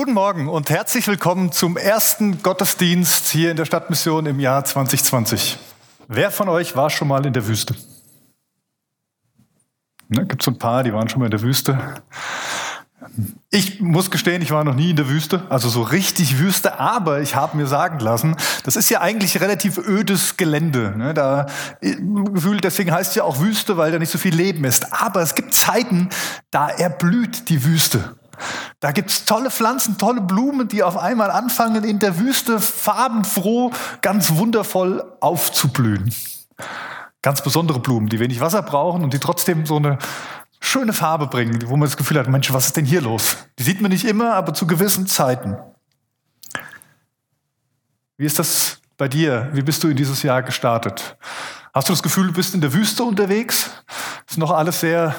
Guten Morgen und herzlich willkommen zum ersten Gottesdienst hier in der Stadtmission im Jahr 2020. Wer von euch war schon mal in der Wüste? Ne, Gibt es ein paar, die waren schon mal in der Wüste? Ich muss gestehen, ich war noch nie in der Wüste, also so richtig Wüste, aber ich habe mir sagen lassen, das ist ja eigentlich relativ ödes Gelände. Ne? Da gefühlt, deswegen heißt es ja auch Wüste, weil da nicht so viel Leben ist. Aber es gibt Zeiten, da erblüht die Wüste. Da gibt's tolle Pflanzen, tolle Blumen, die auf einmal anfangen, in der Wüste farbenfroh, ganz wundervoll aufzublühen. Ganz besondere Blumen, die wenig Wasser brauchen und die trotzdem so eine schöne Farbe bringen, wo man das Gefühl hat, Mensch, was ist denn hier los? Die sieht man nicht immer, aber zu gewissen Zeiten. Wie ist das bei dir? Wie bist du in dieses Jahr gestartet? Hast du das Gefühl, du bist in der Wüste unterwegs? Ist noch alles sehr,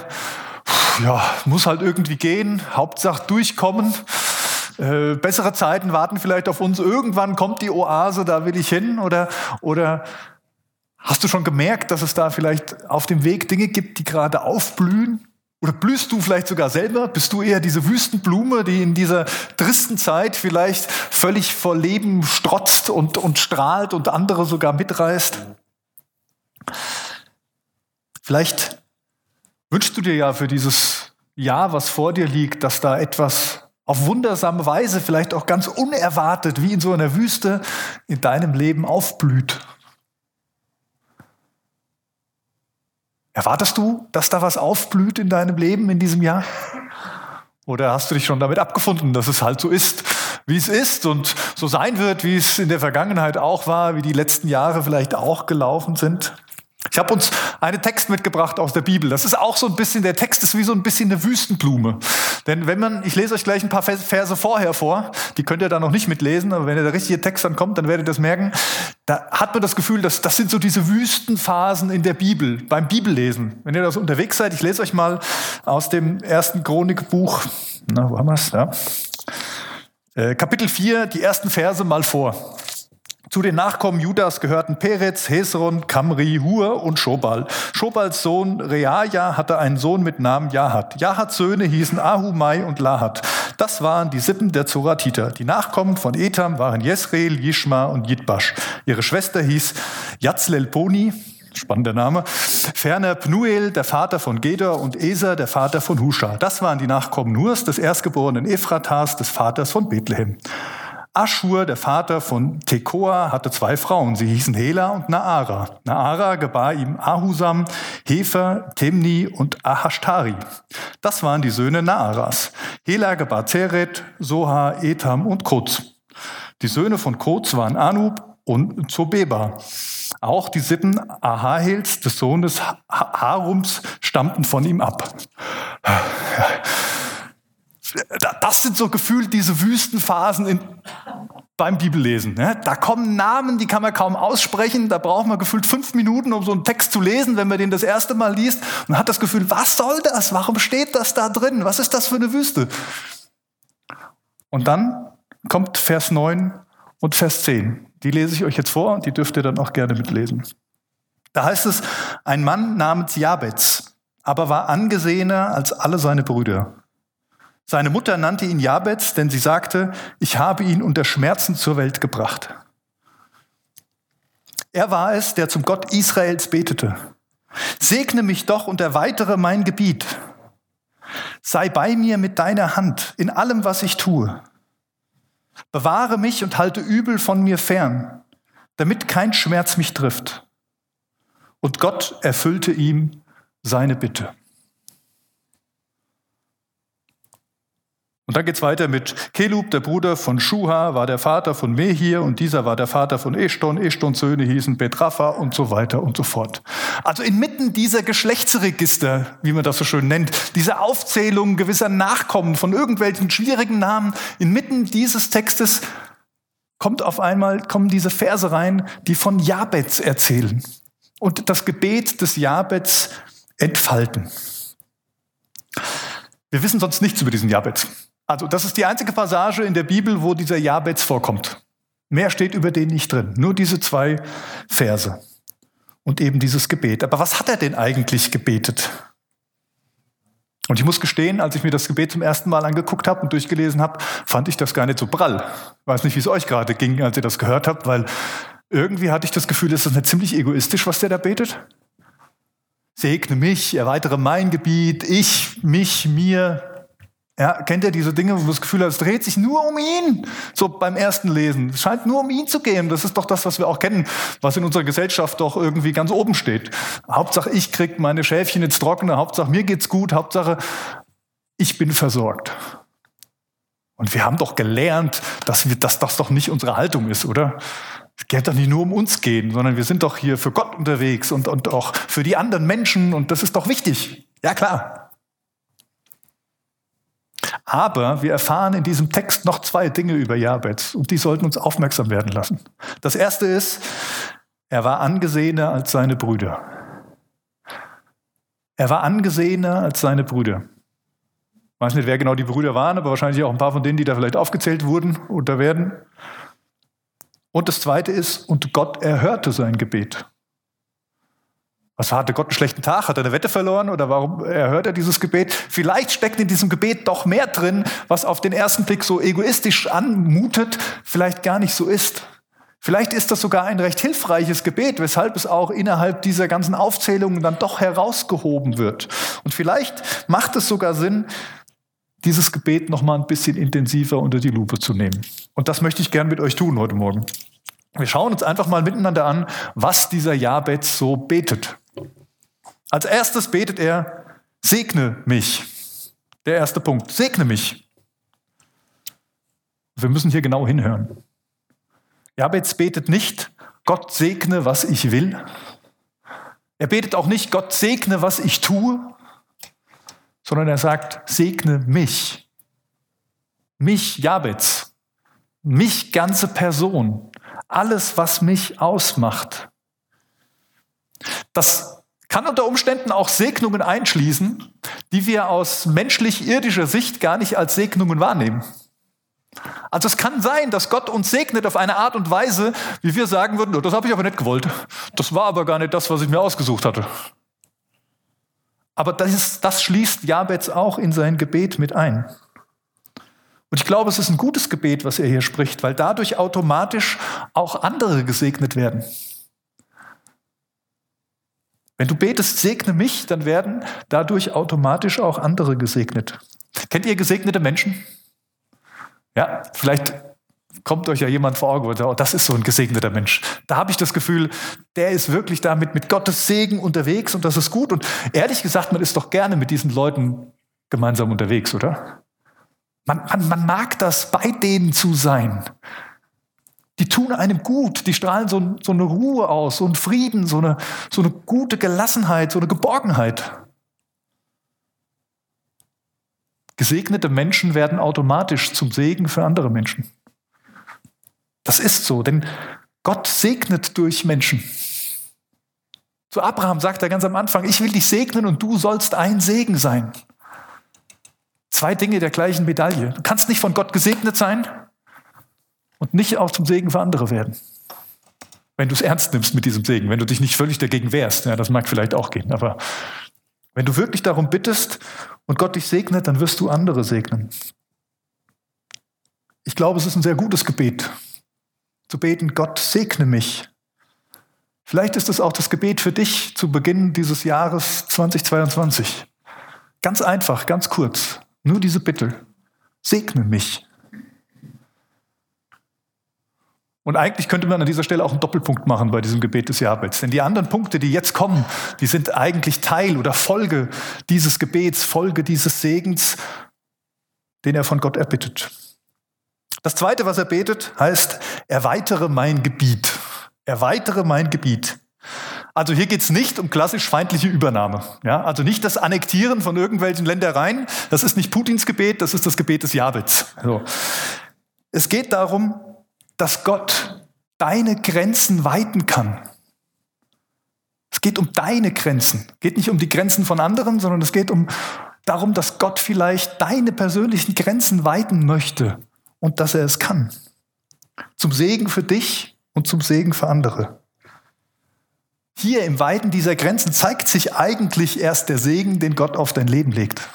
ja, muss halt irgendwie gehen, Hauptsache durchkommen. Äh, bessere Zeiten warten vielleicht auf uns. Irgendwann kommt die Oase, da will ich hin. Oder, oder hast du schon gemerkt, dass es da vielleicht auf dem Weg Dinge gibt, die gerade aufblühen? Oder blühst du vielleicht sogar selber? Bist du eher diese Wüstenblume, die in dieser tristen Zeit vielleicht völlig vor Leben strotzt und, und strahlt und andere sogar mitreißt? Vielleicht wünschst du dir ja für dieses Jahr, was vor dir liegt, dass da etwas auf wundersame Weise, vielleicht auch ganz unerwartet, wie in so einer Wüste, in deinem Leben aufblüht. Erwartest du, dass da was aufblüht in deinem Leben in diesem Jahr? Oder hast du dich schon damit abgefunden, dass es halt so ist, wie es ist und so sein wird, wie es in der Vergangenheit auch war, wie die letzten Jahre vielleicht auch gelaufen sind? Ich habe uns einen Text mitgebracht aus der Bibel. Das ist auch so ein bisschen, der Text ist wie so ein bisschen eine Wüstenblume. Denn wenn man, ich lese euch gleich ein paar Verse vorher vor, die könnt ihr da noch nicht mitlesen, aber wenn der richtige Text dann kommt, dann werdet ihr das merken. Da hat man das Gefühl, dass das sind so diese Wüstenphasen in der Bibel, beim Bibellesen. Wenn ihr da so unterwegs seid, ich lese euch mal aus dem ersten Chronikbuch, na, wo haben wir's? Ja. Äh, Kapitel 4, die ersten Verse mal vor. Zu den Nachkommen Judas gehörten Perez, Hesron, Kamri, Hur und Schobal. Schobals Sohn Reaja hatte einen Sohn mit Namen Jahat. Jahats Söhne hießen Ahumai und Lahat. Das waren die Sippen der Zoratiter. Die Nachkommen von Etam waren Jesreel, Jishma und Jidbash. Ihre Schwester hieß Jatzlelponi, spannender Name. Ferner Pnuel, der Vater von Gedor und Eser, der Vater von Husha. Das waren die Nachkommen Nurs, des erstgeborenen Ephratas, des Vaters von Bethlehem. Aschur, der Vater von Tekoa, hatte zwei Frauen. Sie hießen Hela und Naara. Naara gebar ihm Ahusam, Hefer, Temni und Ahashtari. Das waren die Söhne Naaras. Hela gebar Zeret, Soha, Etam und Kotz. Die Söhne von Kotz waren Anub und Zobeba. Auch die Sippen Ahahels, des Sohnes Harums, stammten von ihm ab das sind so gefühlt diese Wüstenphasen in, beim Bibellesen. Ne? Da kommen Namen, die kann man kaum aussprechen. Da braucht man gefühlt fünf Minuten, um so einen Text zu lesen, wenn man den das erste Mal liest und hat das Gefühl, was soll das? Warum steht das da drin? Was ist das für eine Wüste? Und dann kommt Vers 9 und Vers 10. Die lese ich euch jetzt vor und die dürft ihr dann auch gerne mitlesen. Da heißt es, ein Mann namens Jabez, aber war angesehener als alle seine Brüder. Seine Mutter nannte ihn Jabez, denn sie sagte, ich habe ihn unter Schmerzen zur Welt gebracht. Er war es, der zum Gott Israels betete. Segne mich doch und erweitere mein Gebiet. Sei bei mir mit deiner Hand in allem, was ich tue. Bewahre mich und halte Übel von mir fern, damit kein Schmerz mich trifft. Und Gott erfüllte ihm seine Bitte. Und dann geht's weiter mit Kelub, der Bruder von Schuha, war der Vater von Mehir und dieser war der Vater von Eshton. Eshtons Söhne hießen Betrafa und so weiter und so fort. Also inmitten dieser Geschlechtsregister, wie man das so schön nennt, diese Aufzählung gewisser Nachkommen von irgendwelchen schwierigen Namen, inmitten dieses Textes kommt auf einmal, kommen diese Verse rein, die von Jabez erzählen und das Gebet des Jabez entfalten. Wir wissen sonst nichts über diesen Jabez. Also das ist die einzige Passage in der Bibel, wo dieser Jabez vorkommt. Mehr steht über den nicht drin. Nur diese zwei Verse und eben dieses Gebet. Aber was hat er denn eigentlich gebetet? Und ich muss gestehen, als ich mir das Gebet zum ersten Mal angeguckt habe und durchgelesen habe, fand ich das gar nicht so prall. Ich weiß nicht, wie es euch gerade ging, als ihr das gehört habt, weil irgendwie hatte ich das Gefühl, ist das nicht ziemlich egoistisch, was der da betet? Segne mich, erweitere mein Gebiet, ich, mich, mir. Ja, kennt ihr diese Dinge, wo du das Gefühl hast, es dreht sich nur um ihn? So beim ersten Lesen. Es scheint nur um ihn zu gehen. Das ist doch das, was wir auch kennen, was in unserer Gesellschaft doch irgendwie ganz oben steht. Hauptsache, ich krieg meine Schäfchen ins Trockene. Hauptsache, mir geht's gut. Hauptsache, ich bin versorgt. Und wir haben doch gelernt, dass, wir, dass das doch nicht unsere Haltung ist, oder? Es geht doch nicht nur um uns gehen, sondern wir sind doch hier für Gott unterwegs und, und auch für die anderen Menschen und das ist doch wichtig. Ja, klar. Aber wir erfahren in diesem Text noch zwei Dinge über Jabez und die sollten uns aufmerksam werden lassen. Das erste ist, er war angesehener als seine Brüder. Er war angesehener als seine Brüder. Ich weiß nicht, wer genau die Brüder waren, aber wahrscheinlich auch ein paar von denen, die da vielleicht aufgezählt wurden oder werden. Und das zweite ist, und Gott erhörte sein Gebet. Was hatte Gott einen schlechten Tag? Hat er eine Wette verloren oder warum erhört er dieses Gebet? Vielleicht steckt in diesem Gebet doch mehr drin, was auf den ersten Blick so egoistisch anmutet, vielleicht gar nicht so ist. Vielleicht ist das sogar ein recht hilfreiches Gebet, weshalb es auch innerhalb dieser ganzen Aufzählungen dann doch herausgehoben wird. Und vielleicht macht es sogar Sinn, dieses Gebet noch mal ein bisschen intensiver unter die Lupe zu nehmen. Und das möchte ich gern mit euch tun heute Morgen. Wir schauen uns einfach mal miteinander an, was dieser Jabez so betet. Als erstes betet er, segne mich. Der erste Punkt, segne mich. Wir müssen hier genau hinhören. Jabez betet nicht, Gott segne, was ich will. Er betet auch nicht, Gott segne, was ich tue, sondern er sagt, segne mich. Mich, Jabez. Mich, ganze Person. Alles, was mich ausmacht. Das kann unter Umständen auch Segnungen einschließen, die wir aus menschlich-irdischer Sicht gar nicht als Segnungen wahrnehmen. Also es kann sein, dass Gott uns segnet auf eine Art und Weise, wie wir sagen würden, oh, das habe ich aber nicht gewollt. Das war aber gar nicht das, was ich mir ausgesucht hatte. Aber das, ist, das schließt Jabez auch in sein Gebet mit ein. Und ich glaube, es ist ein gutes Gebet, was er hier spricht, weil dadurch automatisch auch andere gesegnet werden. Wenn du betest, segne mich, dann werden dadurch automatisch auch andere gesegnet. Kennt ihr gesegnete Menschen? Ja, vielleicht kommt euch ja jemand vor Augen und sagt, oh, das ist so ein gesegneter Mensch. Da habe ich das Gefühl, der ist wirklich damit mit Gottes Segen unterwegs und das ist gut. Und ehrlich gesagt, man ist doch gerne mit diesen Leuten gemeinsam unterwegs, oder? Man, man, man mag das, bei denen zu sein. Die tun einem gut, die strahlen so, so eine Ruhe aus, so einen Frieden, so eine, so eine gute Gelassenheit, so eine Geborgenheit. Gesegnete Menschen werden automatisch zum Segen für andere Menschen. Das ist so, denn Gott segnet durch Menschen. Zu Abraham sagt er ganz am Anfang, ich will dich segnen und du sollst ein Segen sein. Zwei Dinge der gleichen Medaille. Du kannst nicht von Gott gesegnet sein und nicht auch zum Segen für andere werden. Wenn du es ernst nimmst mit diesem Segen, wenn du dich nicht völlig dagegen wehrst, ja, das mag vielleicht auch gehen, aber wenn du wirklich darum bittest und Gott dich segnet, dann wirst du andere segnen. Ich glaube, es ist ein sehr gutes Gebet zu beten, Gott segne mich. Vielleicht ist es auch das Gebet für dich zu Beginn dieses Jahres 2022. Ganz einfach, ganz kurz. Nur diese Bitte. Segne mich. Und eigentlich könnte man an dieser Stelle auch einen Doppelpunkt machen bei diesem Gebet des Jabez. Denn die anderen Punkte, die jetzt kommen, die sind eigentlich Teil oder Folge dieses Gebets, Folge dieses Segens, den er von Gott erbittet. Das zweite, was er betet, heißt, erweitere mein Gebiet. Erweitere mein Gebiet. Also hier geht es nicht um klassisch feindliche Übernahme. Ja? Also nicht das Annektieren von irgendwelchen Ländereien. Das ist nicht Putins Gebet, das ist das Gebet des Jabez. So. Es geht darum, dass Gott deine Grenzen weiten kann. Es geht um deine Grenzen. Es geht nicht um die Grenzen von anderen, sondern es geht um darum, dass Gott vielleicht deine persönlichen Grenzen weiten möchte und dass er es kann. Zum Segen für dich und zum Segen für andere. Hier im Weiten dieser Grenzen zeigt sich eigentlich erst der Segen, den Gott auf dein Leben legt.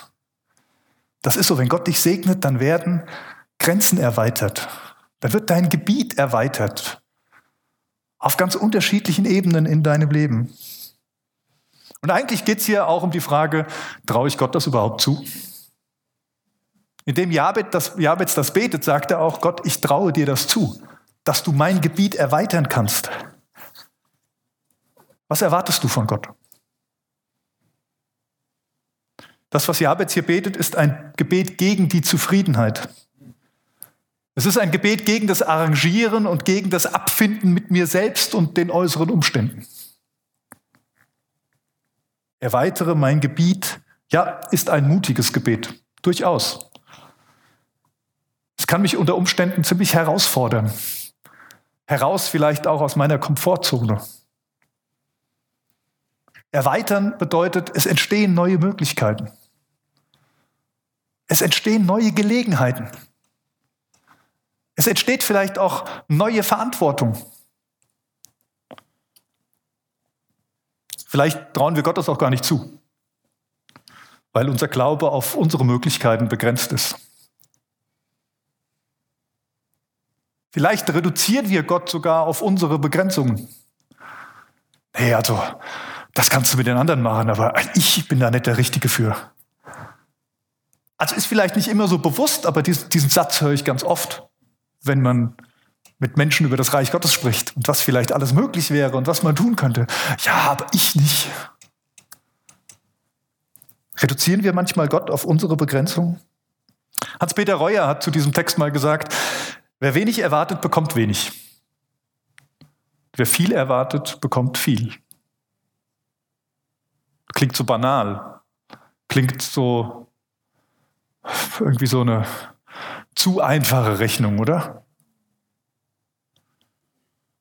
Das ist so, wenn Gott dich segnet, dann werden Grenzen erweitert. Dann wird dein Gebiet erweitert. Auf ganz unterschiedlichen Ebenen in deinem Leben. Und eigentlich geht es hier auch um die Frage, traue ich Gott das überhaupt zu? Indem Jabez das, Jabez das betet, sagt er auch, Gott, ich traue dir das zu, dass du mein Gebiet erweitern kannst. Was erwartest du von Gott? Das, was Jabez hier betet, ist ein Gebet gegen die Zufriedenheit. Es ist ein Gebet gegen das Arrangieren und gegen das Abfinden mit mir selbst und den äußeren Umständen. Erweitere mein Gebiet, ja, ist ein mutiges Gebet, durchaus. Es kann mich unter Umständen ziemlich herausfordern. Heraus vielleicht auch aus meiner Komfortzone. Erweitern bedeutet, es entstehen neue Möglichkeiten. Es entstehen neue Gelegenheiten. Es entsteht vielleicht auch neue Verantwortung. Vielleicht trauen wir Gott das auch gar nicht zu, weil unser Glaube auf unsere Möglichkeiten begrenzt ist. Vielleicht reduzieren wir Gott sogar auf unsere Begrenzungen. Hey, also, das kannst du mit den anderen machen, aber ich bin da nicht der Richtige für. Also ist vielleicht nicht immer so bewusst, aber diesen, diesen Satz höre ich ganz oft wenn man mit Menschen über das Reich Gottes spricht und was vielleicht alles möglich wäre und was man tun könnte. Ja, aber ich nicht. Reduzieren wir manchmal Gott auf unsere Begrenzung? Hans-Peter Reuer hat zu diesem Text mal gesagt, wer wenig erwartet, bekommt wenig. Wer viel erwartet, bekommt viel. Klingt so banal. Klingt so irgendwie so eine zu einfache Rechnung, oder?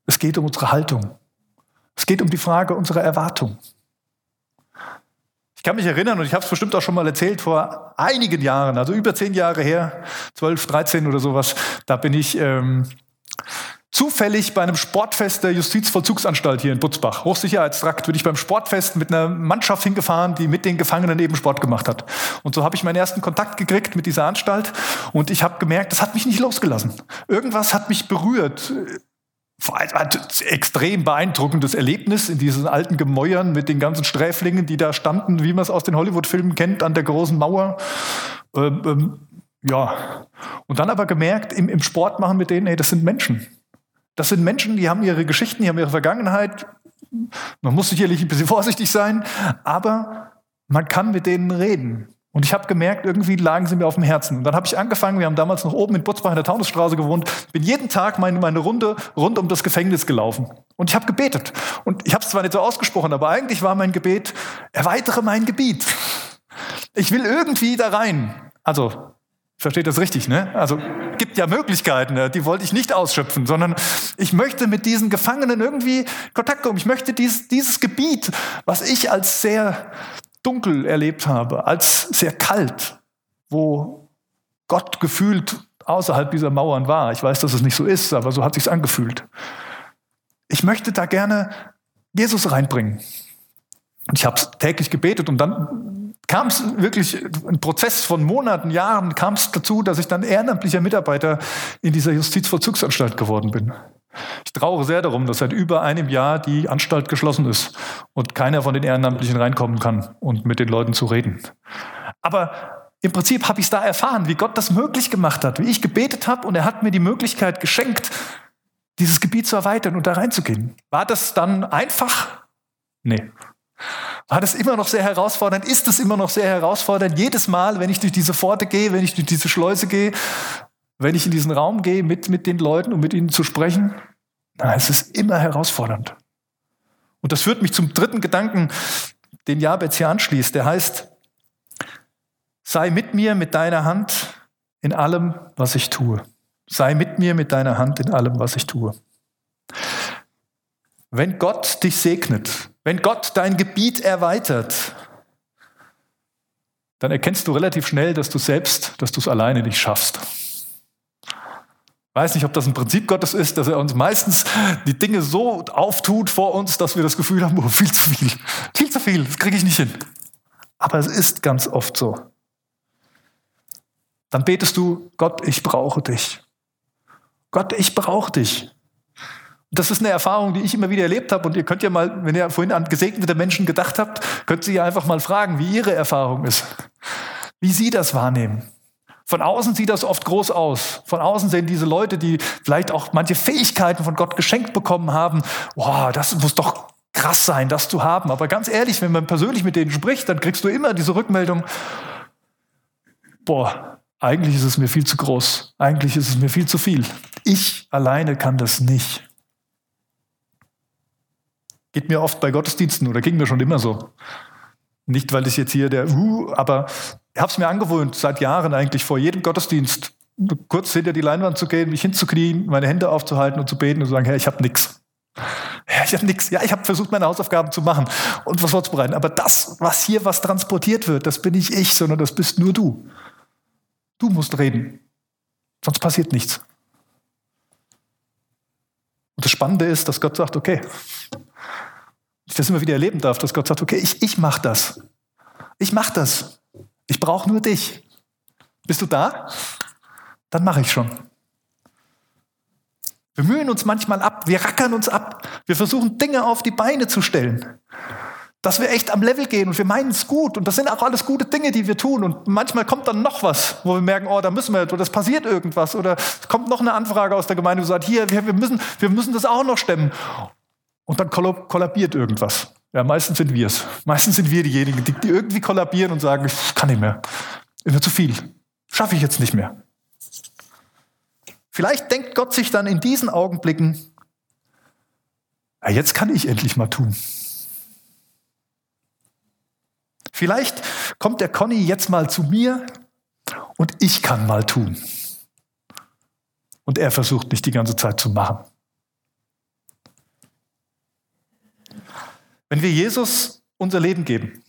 Es geht um unsere Haltung. Es geht um die Frage unserer Erwartung. Ich kann mich erinnern, und ich habe es bestimmt auch schon mal erzählt, vor einigen Jahren, also über zehn Jahre her, 12, 13 oder sowas, da bin ich ähm, zufällig bei einem Sportfest der Justizvollzugsanstalt hier in Butzbach, Hochsicherheitstrakt, bin ich beim Sportfest mit einer Mannschaft hingefahren, die mit den Gefangenen eben Sport gemacht hat. Und so habe ich meinen ersten Kontakt gekriegt mit dieser Anstalt und ich habe gemerkt, das hat mich nicht losgelassen. Irgendwas hat mich berührt. Extrem beeindruckendes Erlebnis in diesen alten Gemäuern mit den ganzen Sträflingen, die da standen, wie man es aus den Hollywood-Filmen kennt, an der großen Mauer. Ähm, ähm, ja. Und dann aber gemerkt, im, im Sport machen mit denen, ey, das sind Menschen. Das sind Menschen, die haben ihre Geschichten, die haben ihre Vergangenheit. Man muss sicherlich ein bisschen vorsichtig sein, aber man kann mit denen reden. Und ich habe gemerkt, irgendwie lagen sie mir auf dem Herzen. Und dann habe ich angefangen, wir haben damals noch oben in Butzbach in der Taunusstraße gewohnt, bin jeden Tag meine, meine Runde rund um das Gefängnis gelaufen. Und ich habe gebetet. Und ich habe es zwar nicht so ausgesprochen, aber eigentlich war mein Gebet, erweitere mein Gebiet. Ich will irgendwie da rein. Also Versteht das richtig, ne? Also gibt ja Möglichkeiten, ne? die wollte ich nicht ausschöpfen, sondern ich möchte mit diesen Gefangenen irgendwie Kontakt kommen. Ich möchte dies, dieses Gebiet, was ich als sehr dunkel erlebt habe, als sehr kalt, wo Gott gefühlt außerhalb dieser Mauern war. Ich weiß, dass es nicht so ist, aber so hat sich's angefühlt. Ich möchte da gerne Jesus reinbringen. Und ich habe täglich gebetet und dann kam es wirklich, ein Prozess von Monaten, Jahren, kam es dazu, dass ich dann ehrenamtlicher Mitarbeiter in dieser Justizvollzugsanstalt geworden bin. Ich traure sehr darum, dass seit über einem Jahr die Anstalt geschlossen ist und keiner von den Ehrenamtlichen reinkommen kann und mit den Leuten zu reden. Aber im Prinzip habe ich es da erfahren, wie Gott das möglich gemacht hat, wie ich gebetet habe und er hat mir die Möglichkeit geschenkt, dieses Gebiet zu erweitern und da reinzugehen. War das dann einfach? Nee. War das immer noch sehr herausfordernd? Ist es immer noch sehr herausfordernd? Jedes Mal, wenn ich durch diese Pforte gehe, wenn ich durch diese Schleuse gehe, wenn ich in diesen Raum gehe, mit, mit den Leuten, um mit ihnen zu sprechen? Na, es ist immer herausfordernd. Und das führt mich zum dritten Gedanken, den Jabez hier anschließt. Der heißt, sei mit mir mit deiner Hand in allem, was ich tue. Sei mit mir mit deiner Hand in allem, was ich tue. Wenn Gott dich segnet, wenn Gott dein Gebiet erweitert, dann erkennst du relativ schnell, dass du selbst, dass du es alleine nicht schaffst. Ich weiß nicht, ob das ein Prinzip Gottes ist, dass er uns meistens die Dinge so auftut vor uns, dass wir das Gefühl haben, oh, viel zu viel, viel zu viel, das kriege ich nicht hin. Aber es ist ganz oft so. dann betest du, Gott, ich brauche dich. Gott, ich brauche dich. Das ist eine Erfahrung, die ich immer wieder erlebt habe. Und ihr könnt ja mal, wenn ihr vorhin an gesegnete Menschen gedacht habt, könnt ihr ja einfach mal fragen, wie ihre Erfahrung ist. Wie sie das wahrnehmen. Von außen sieht das oft groß aus. Von außen sehen diese Leute, die vielleicht auch manche Fähigkeiten von Gott geschenkt bekommen haben, wow, das muss doch krass sein, das zu haben. Aber ganz ehrlich, wenn man persönlich mit denen spricht, dann kriegst du immer diese Rückmeldung, boah, eigentlich ist es mir viel zu groß. Eigentlich ist es mir viel zu viel. Ich alleine kann das nicht. Geht mir oft bei Gottesdiensten oder ging mir schon immer so. Nicht, weil ich jetzt hier der, uh, aber ich habe es mir angewöhnt, seit Jahren eigentlich vor jedem Gottesdienst kurz hinter die Leinwand zu gehen, mich hinzuknien, meine Hände aufzuhalten und zu beten und zu sagen, Herr, ich habe nichts. Ja, ich habe nichts. Ja, ich habe versucht, meine Hausaufgaben zu machen und was vorzubereiten. Aber das, was hier was transportiert wird, das bin nicht ich, sondern das bist nur du. Du musst reden. Sonst passiert nichts. Und das Spannende ist, dass Gott sagt, okay, ich das immer wieder erleben darf, dass Gott sagt, okay, ich, ich mache das. Ich mache das. Ich brauche nur dich. Bist du da? Dann mache ich schon. Wir mühen uns manchmal ab, wir rackern uns ab, wir versuchen Dinge auf die Beine zu stellen, dass wir echt am Level gehen und wir meinen es gut und das sind auch alles gute Dinge, die wir tun und manchmal kommt dann noch was, wo wir merken, oh, da müssen wir oder es passiert irgendwas oder es kommt noch eine Anfrage aus der Gemeinde, die sagt, hier, wir müssen, wir müssen das auch noch stemmen und dann kollabiert irgendwas. Ja, meistens sind wir es. Meistens sind wir diejenigen, die, die irgendwie kollabieren und sagen, ich kann nicht mehr. Ist mir zu viel. Schaffe ich jetzt nicht mehr. Vielleicht denkt Gott sich dann in diesen Augenblicken, ja, jetzt kann ich endlich mal tun. Vielleicht kommt der Conny jetzt mal zu mir und ich kann mal tun. Und er versucht nicht die ganze Zeit zu machen. Wenn wir Jesus unser Leben geben,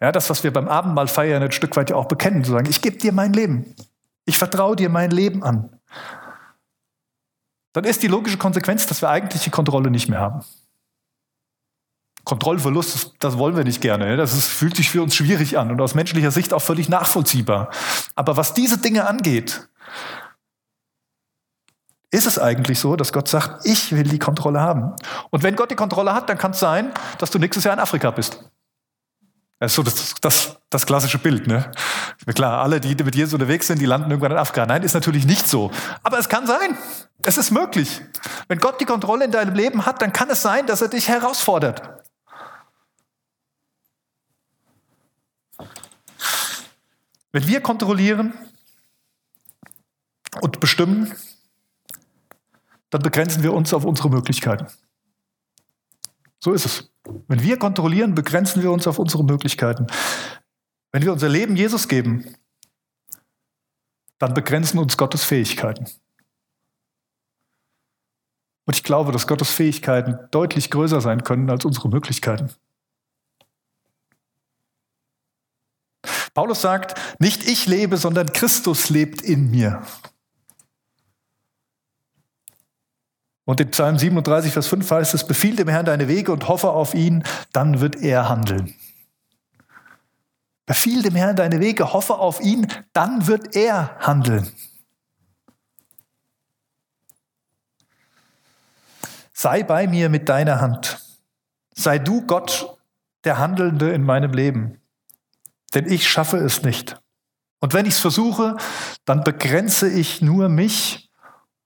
ja, das, was wir beim Abendmahl feiern, ein Stück weit ja auch bekennen, zu sagen, ich gebe dir mein Leben, ich vertraue dir mein Leben an, dann ist die logische Konsequenz, dass wir eigentlich die Kontrolle nicht mehr haben. Kontrollverlust, das wollen wir nicht gerne. Das ist, fühlt sich für uns schwierig an und aus menschlicher Sicht auch völlig nachvollziehbar. Aber was diese Dinge angeht, ist es eigentlich so, dass Gott sagt, ich will die Kontrolle haben. Und wenn Gott die Kontrolle hat, dann kann es sein, dass du nächstes Jahr in Afrika bist. Das ist so das, das, das klassische Bild. Ne? Klar, alle, die mit Jesus unterwegs sind, die landen irgendwann in Afrika. Nein, ist natürlich nicht so. Aber es kann sein. Es ist möglich. Wenn Gott die Kontrolle in deinem Leben hat, dann kann es sein, dass er dich herausfordert. Wenn wir kontrollieren und bestimmen, dann begrenzen wir uns auf unsere Möglichkeiten. So ist es. Wenn wir kontrollieren, begrenzen wir uns auf unsere Möglichkeiten. Wenn wir unser Leben Jesus geben, dann begrenzen uns Gottes Fähigkeiten. Und ich glaube, dass Gottes Fähigkeiten deutlich größer sein können als unsere Möglichkeiten. Paulus sagt, nicht ich lebe, sondern Christus lebt in mir. Und in Psalm 37, Vers 5 heißt es, befiehl dem Herrn deine Wege und hoffe auf ihn, dann wird er handeln. Befiehl dem Herrn deine Wege, hoffe auf ihn, dann wird er handeln. Sei bei mir mit deiner Hand. Sei du Gott, der Handelnde in meinem Leben. Denn ich schaffe es nicht. Und wenn ich es versuche, dann begrenze ich nur mich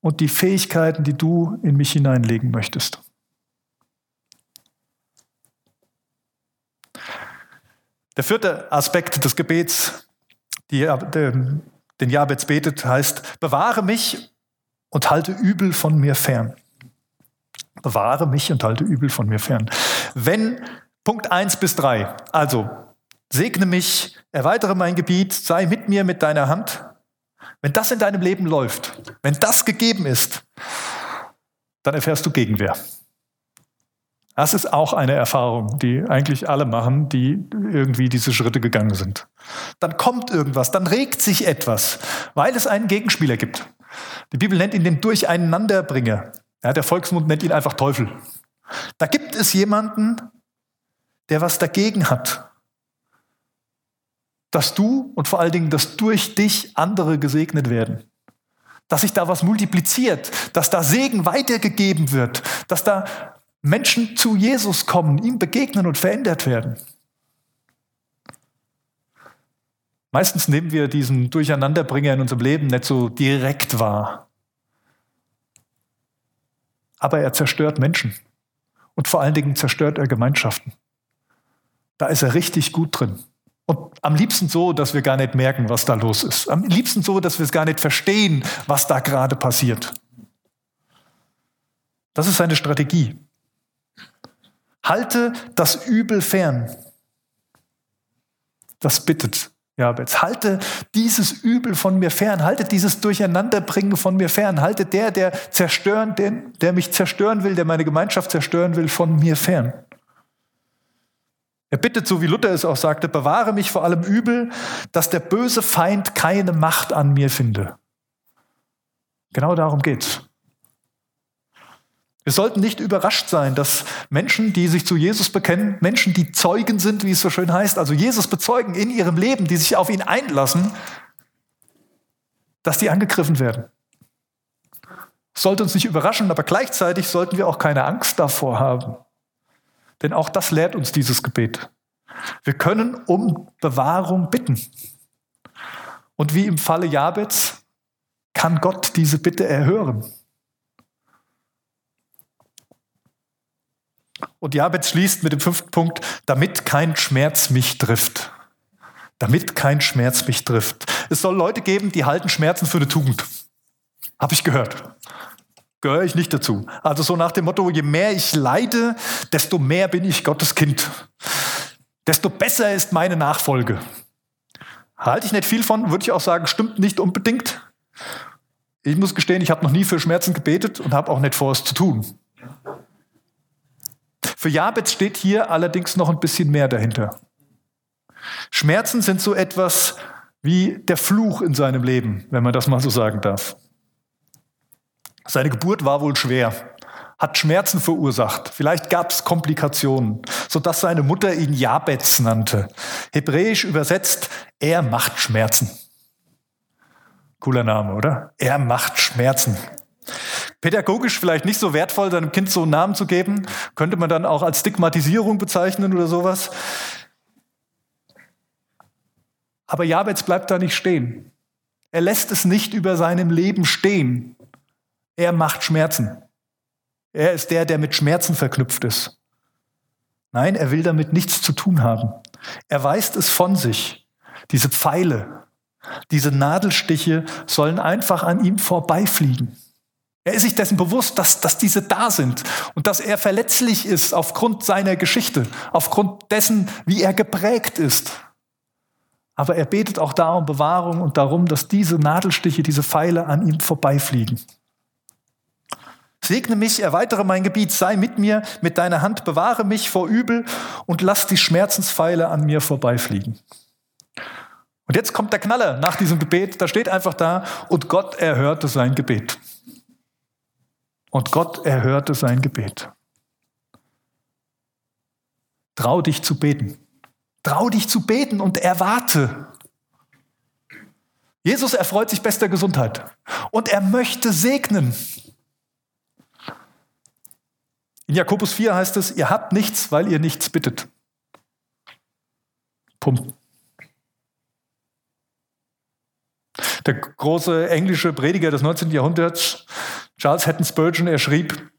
und die Fähigkeiten, die du in mich hineinlegen möchtest. Der vierte Aspekt des Gebets, die, den Jabez betet, heißt, bewahre mich und halte übel von mir fern. Bewahre mich und halte übel von mir fern. Wenn Punkt 1 bis 3, also segne mich, erweitere mein Gebiet, sei mit mir mit deiner Hand, wenn das in deinem Leben läuft, wenn das gegeben ist, dann erfährst du Gegenwehr. Das ist auch eine Erfahrung, die eigentlich alle machen, die irgendwie diese Schritte gegangen sind. Dann kommt irgendwas, dann regt sich etwas, weil es einen Gegenspieler gibt. Die Bibel nennt ihn den Durcheinanderbringer. Ja, der Volksmund nennt ihn einfach Teufel. Da gibt es jemanden, der was dagegen hat. Dass du und vor allen Dingen, dass durch dich andere gesegnet werden. Dass sich da was multipliziert, dass da Segen weitergegeben wird, dass da Menschen zu Jesus kommen, ihm begegnen und verändert werden. Meistens nehmen wir diesen Durcheinanderbringer in unserem Leben nicht so direkt wahr. Aber er zerstört Menschen. Und vor allen Dingen zerstört er Gemeinschaften. Da ist er richtig gut drin. Und am liebsten so, dass wir gar nicht merken, was da los ist. Am liebsten so, dass wir es gar nicht verstehen, was da gerade passiert. Das ist seine Strategie. Halte das Übel fern. Das bittet Jabez. Halte dieses Übel von mir fern. Halte dieses Durcheinanderbringen von mir fern. Halte der, der zerstören, der, der mich zerstören will, der meine Gemeinschaft zerstören will, von mir fern. Er bittet, so wie Luther es auch sagte, bewahre mich vor allem Übel, dass der böse Feind keine Macht an mir finde. Genau darum geht's. Wir sollten nicht überrascht sein, dass Menschen, die sich zu Jesus bekennen, Menschen, die Zeugen sind, wie es so schön heißt, also Jesus bezeugen in ihrem Leben, die sich auf ihn einlassen, dass die angegriffen werden. Sollte uns nicht überraschen, aber gleichzeitig sollten wir auch keine Angst davor haben. Denn auch das lehrt uns dieses Gebet. Wir können um Bewahrung bitten. Und wie im Falle Jabez kann Gott diese Bitte erhören. Und Jabez schließt mit dem fünften Punkt, damit kein Schmerz mich trifft. Damit kein Schmerz mich trifft. Es soll Leute geben, die halten Schmerzen für eine Tugend. Habe ich gehört gehöre ich nicht dazu. Also so nach dem Motto, je mehr ich leide, desto mehr bin ich Gottes Kind. Desto besser ist meine Nachfolge. Halte ich nicht viel von, würde ich auch sagen, stimmt nicht unbedingt. Ich muss gestehen, ich habe noch nie für Schmerzen gebetet und habe auch nicht vor, es zu tun. Für Jabez steht hier allerdings noch ein bisschen mehr dahinter. Schmerzen sind so etwas wie der Fluch in seinem Leben, wenn man das mal so sagen darf. Seine Geburt war wohl schwer, hat Schmerzen verursacht. Vielleicht gab es Komplikationen, sodass seine Mutter ihn Jabez nannte. Hebräisch übersetzt, er macht Schmerzen. Cooler Name, oder? Er macht Schmerzen. Pädagogisch vielleicht nicht so wertvoll, seinem Kind so einen Namen zu geben, könnte man dann auch als Stigmatisierung bezeichnen oder sowas. Aber Jabez bleibt da nicht stehen. Er lässt es nicht über seinem Leben stehen. Er macht Schmerzen. Er ist der, der mit Schmerzen verknüpft ist. Nein, er will damit nichts zu tun haben. Er weist es von sich. Diese Pfeile, diese Nadelstiche sollen einfach an ihm vorbeifliegen. Er ist sich dessen bewusst, dass, dass diese da sind und dass er verletzlich ist aufgrund seiner Geschichte, aufgrund dessen, wie er geprägt ist. Aber er betet auch da um Bewahrung und darum, dass diese Nadelstiche, diese Pfeile an ihm vorbeifliegen. Segne mich, erweitere mein Gebiet, sei mit mir, mit deiner Hand bewahre mich vor Übel und lass die Schmerzenspfeile an mir vorbeifliegen. Und jetzt kommt der Knaller nach diesem Gebet, da steht einfach da, und Gott erhörte sein Gebet. Und Gott erhörte sein Gebet. Trau dich zu beten. Trau dich zu beten und erwarte. Jesus erfreut sich bester Gesundheit und er möchte segnen. In Jakobus 4 heißt es, ihr habt nichts, weil ihr nichts bittet. Punkt. Der große englische Prediger des 19. Jahrhunderts, Charles Hatton Spurgeon, er schrieb,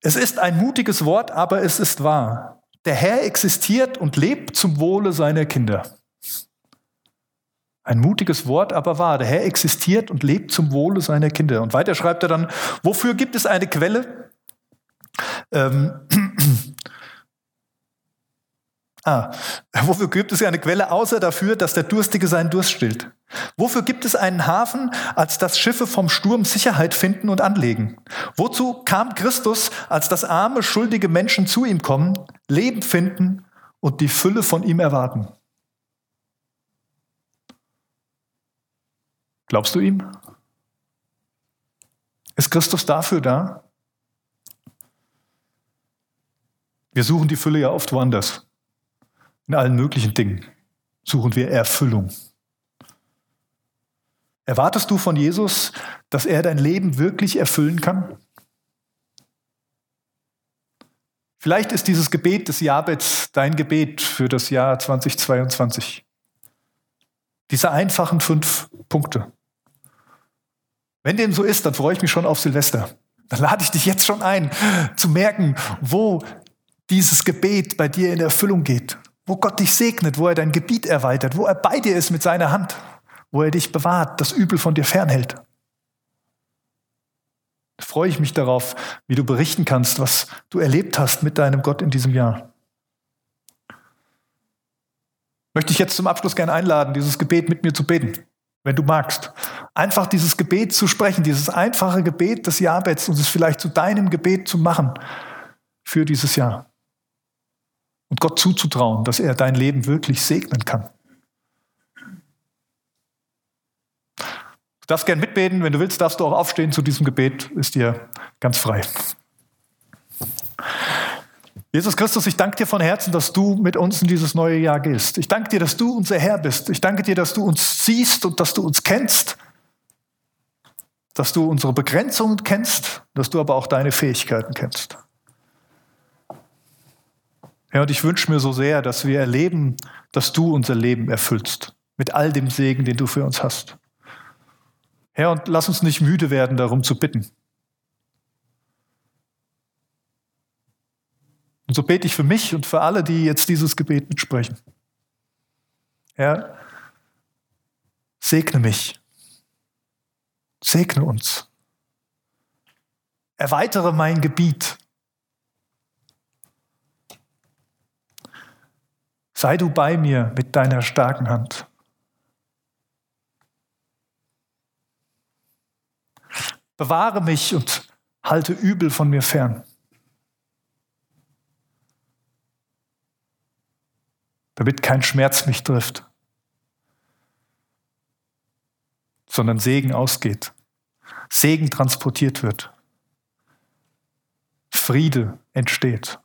es ist ein mutiges Wort, aber es ist wahr. Der Herr existiert und lebt zum Wohle seiner Kinder. Ein mutiges Wort, aber wahr. Der Herr existiert und lebt zum Wohle seiner Kinder. Und weiter schreibt er dann, wofür gibt es eine Quelle? Ähm, ah, wofür gibt es eine Quelle außer dafür, dass der Durstige seinen Durst stillt? Wofür gibt es einen Hafen, als dass Schiffe vom Sturm Sicherheit finden und anlegen? Wozu kam Christus, als dass arme, schuldige Menschen zu ihm kommen, Leben finden und die Fülle von ihm erwarten? Glaubst du ihm? Ist Christus dafür da? Wir suchen die Fülle ja oft woanders, in allen möglichen Dingen. suchen wir Erfüllung. Erwartest du von Jesus, dass er dein Leben wirklich erfüllen kann? Vielleicht ist dieses Gebet des Jabets dein Gebet für das Jahr 2022. Diese einfachen fünf Punkte. Wenn dem so ist, dann freue ich mich schon auf Silvester. Dann lade ich dich jetzt schon ein, zu merken, wo dieses Gebet bei dir in Erfüllung geht, wo Gott dich segnet, wo er dein Gebiet erweitert, wo er bei dir ist mit seiner Hand, wo er dich bewahrt, das Übel von dir fernhält. Da freue ich mich darauf, wie du berichten kannst, was du erlebt hast mit deinem Gott in diesem Jahr. Möchte ich jetzt zum Abschluss gerne einladen, dieses Gebet mit mir zu beten, wenn du magst. Einfach dieses Gebet zu sprechen, dieses einfache Gebet des Jahrbetts und es vielleicht zu deinem Gebet zu machen für dieses Jahr. Und Gott zuzutrauen, dass er dein Leben wirklich segnen kann. Du darfst gern mitbeten, wenn du willst, darfst du auch aufstehen zu diesem Gebet, ist dir ganz frei. Jesus Christus, ich danke dir von Herzen, dass du mit uns in dieses neue Jahr gehst. Ich danke dir, dass du unser Herr bist. Ich danke dir, dass du uns siehst und dass du uns kennst, dass du unsere Begrenzungen kennst, dass du aber auch deine Fähigkeiten kennst. Ja, und ich wünsche mir so sehr, dass wir erleben, dass du unser Leben erfüllst mit all dem Segen, den du für uns hast. Herr, und lass uns nicht müde werden, darum zu bitten. Und so bete ich für mich und für alle, die jetzt dieses Gebet mitsprechen. Herr, segne mich. Segne uns. Erweitere mein Gebiet. Sei du bei mir mit deiner starken Hand. Bewahre mich und halte Übel von mir fern. Damit kein Schmerz mich trifft, sondern Segen ausgeht, Segen transportiert wird, Friede entsteht.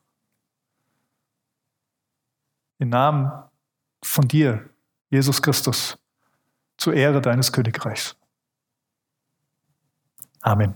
Im Namen von dir, Jesus Christus, zur Ehre deines Königreichs. Amen.